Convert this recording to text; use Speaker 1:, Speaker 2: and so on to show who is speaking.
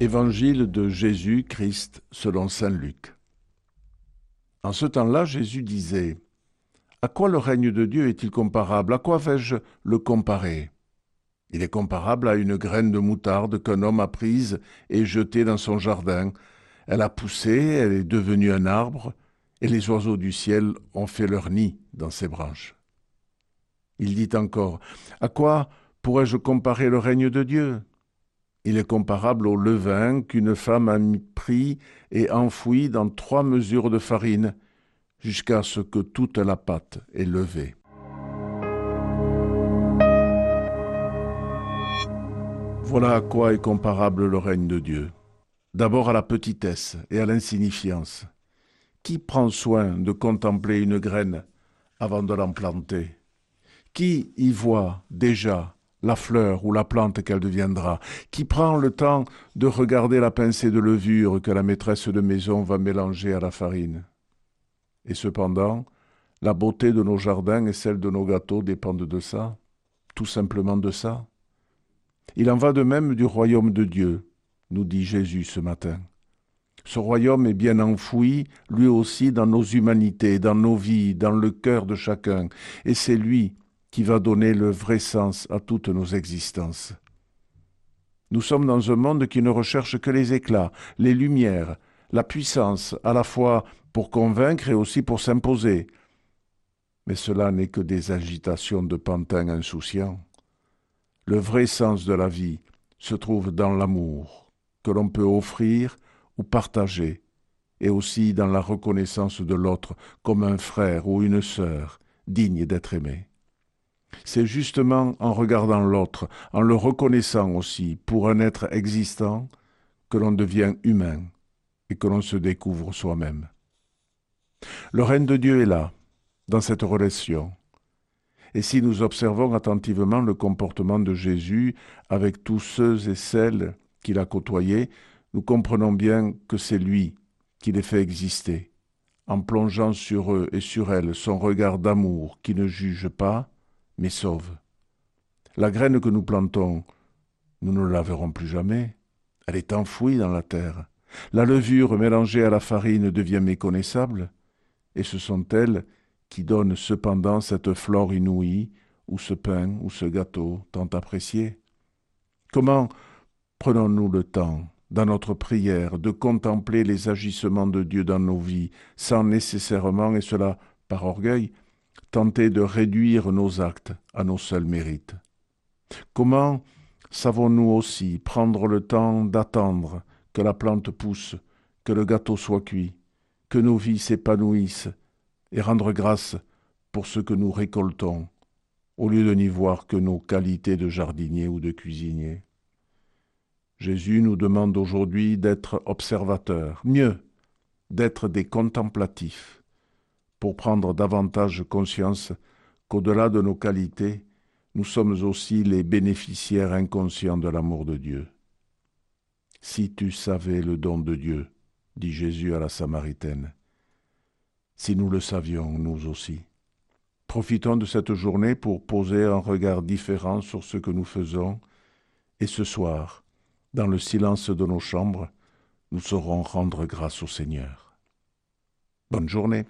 Speaker 1: Évangile de Jésus-Christ selon Saint Luc. En ce temps-là, Jésus disait, À quoi le règne de Dieu est-il comparable? À quoi vais-je le comparer Il est comparable à une graine de moutarde qu'un homme a prise et jetée dans son jardin. Elle a poussé, elle est devenue un arbre, et les oiseaux du ciel ont fait leur nid dans ses branches. Il dit encore, À quoi pourrais-je comparer le règne de Dieu? Il est comparable au levain qu'une femme a pris et enfoui dans trois mesures de farine jusqu'à ce que toute la pâte est levée. Voilà à quoi est comparable le règne de Dieu. D'abord à la petitesse et à l'insignifiance. Qui prend soin de contempler une graine avant de l'en planter? Qui y voit déjà la fleur ou la plante qu'elle deviendra, qui prend le temps de regarder la pincée de levure que la maîtresse de maison va mélanger à la farine. Et cependant, la beauté de nos jardins et celle de nos gâteaux dépendent de ça, tout simplement de ça. Il en va de même du royaume de Dieu, nous dit Jésus ce matin. Ce royaume est bien enfoui, lui aussi, dans nos humanités, dans nos vies, dans le cœur de chacun, et c'est lui qui va donner le vrai sens à toutes nos existences. Nous sommes dans un monde qui ne recherche que les éclats, les lumières, la puissance, à la fois pour convaincre et aussi pour s'imposer. Mais cela n'est que des agitations de pantins insouciants. Le vrai sens de la vie se trouve dans l'amour que l'on peut offrir ou partager, et aussi dans la reconnaissance de l'autre comme un frère ou une sœur digne d'être aimé. C'est justement en regardant l'autre, en le reconnaissant aussi pour un être existant, que l'on devient humain et que l'on se découvre soi-même. Le règne de Dieu est là, dans cette relation. Et si nous observons attentivement le comportement de Jésus avec tous ceux et celles qu'il a côtoyés, nous comprenons bien que c'est lui qui les fait exister, en plongeant sur eux et sur elles son regard d'amour qui ne juge pas, mais sauve. La graine que nous plantons, nous ne la verrons plus jamais. Elle est enfouie dans la terre. La levure mélangée à la farine devient méconnaissable, et ce sont elles qui donnent cependant cette flore inouïe, ou ce pain, ou ce gâteau tant apprécié. Comment prenons-nous le temps, dans notre prière, de contempler les agissements de Dieu dans nos vies, sans nécessairement, et cela par orgueil, tenter de réduire nos actes à nos seuls mérites. Comment savons-nous aussi prendre le temps d'attendre que la plante pousse, que le gâteau soit cuit, que nos vies s'épanouissent, et rendre grâce pour ce que nous récoltons, au lieu de n'y voir que nos qualités de jardinier ou de cuisinier? Jésus nous demande aujourd'hui d'être observateurs, mieux, d'être des contemplatifs, pour prendre davantage conscience qu'au-delà de nos qualités, nous sommes aussi les bénéficiaires inconscients de l'amour de Dieu. Si tu savais le don de Dieu, dit Jésus à la Samaritaine, si nous le savions, nous aussi. Profitons de cette journée pour poser un regard différent sur ce que nous faisons, et ce soir, dans le silence de nos chambres, nous saurons rendre grâce au Seigneur. Bonne journée.